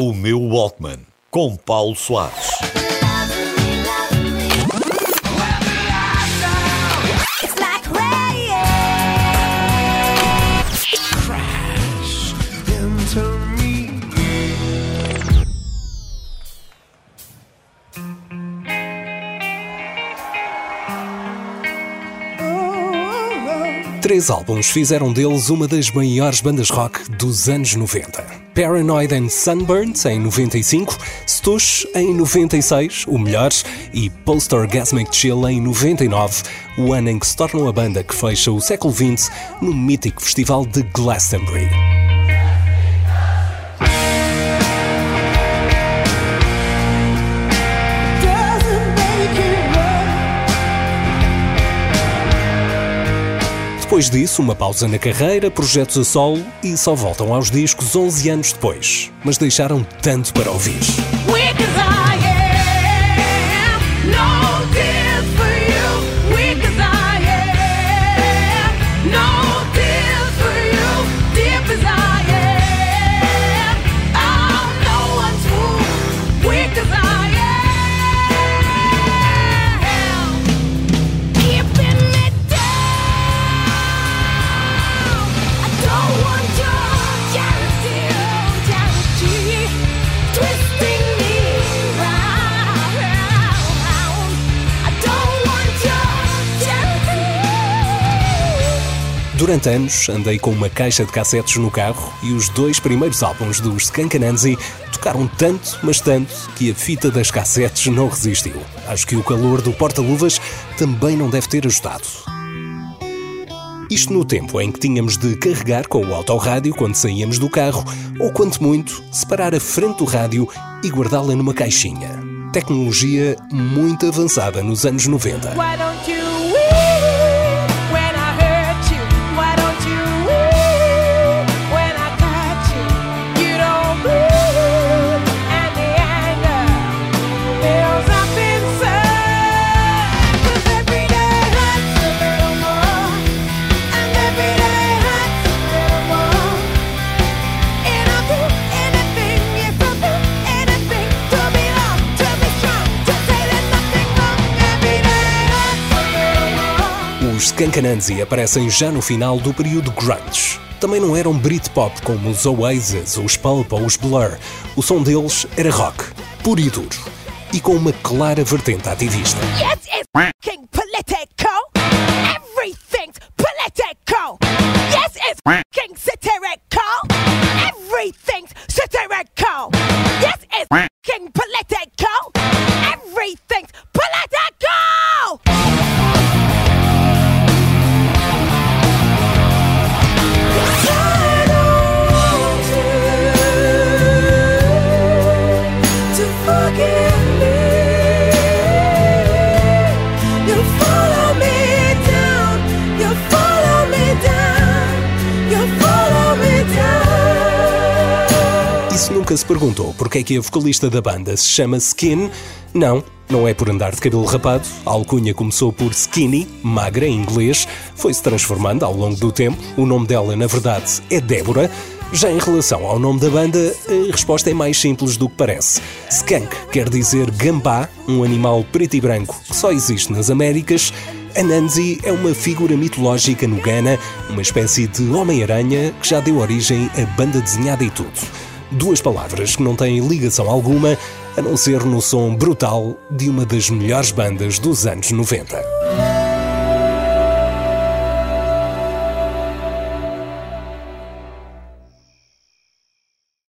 O meu Walkman, com Paulo Soares. Três álbuns fizeram deles uma das maiores bandas rock dos anos 90. Paranoid and Sunburned em 95, Stush em 96, o melhor, e Post Orgasmic Chill em 99, o ano em que se tornam a banda que fecha o século XX no mítico festival de Glastonbury. Depois disso, uma pausa na carreira, projetos a solo e só voltam aos discos 11 anos depois. Mas deixaram tanto para ouvir. Durante anos, andei com uma caixa de cassetes no carro e os dois primeiros álbuns dos Skankanansi tocaram tanto, mas tanto, que a fita das cassetes não resistiu. Acho que o calor do porta-luvas também não deve ter ajudado. Isto no tempo em que tínhamos de carregar com o autorrádio quando saíamos do carro, ou quanto muito, separar a frente do rádio e guardá-la numa caixinha. Tecnologia muito avançada nos anos 90. Skankanansi aparecem já no final do período grunge. Também não eram Britpop como os Oasis, os Pulp ou os Blur. O som deles era rock, puro e duro, e com uma clara vertente ativista. Yes, E se nunca se perguntou porque é que a vocalista da banda se chama Skin, não, não é por andar de cabelo rapado. A alcunha começou por Skinny, magra em inglês, foi-se transformando ao longo do tempo. O nome dela, na verdade, é Débora. Já em relação ao nome da banda, a resposta é mais simples do que parece. Skunk quer dizer gambá, um animal preto e branco que só existe nas Américas. Anansi é uma figura mitológica no Ghana, uma espécie de Homem-Aranha que já deu origem a banda desenhada e tudo. Duas palavras que não têm ligação alguma, a não ser no som brutal de uma das melhores bandas dos anos 90.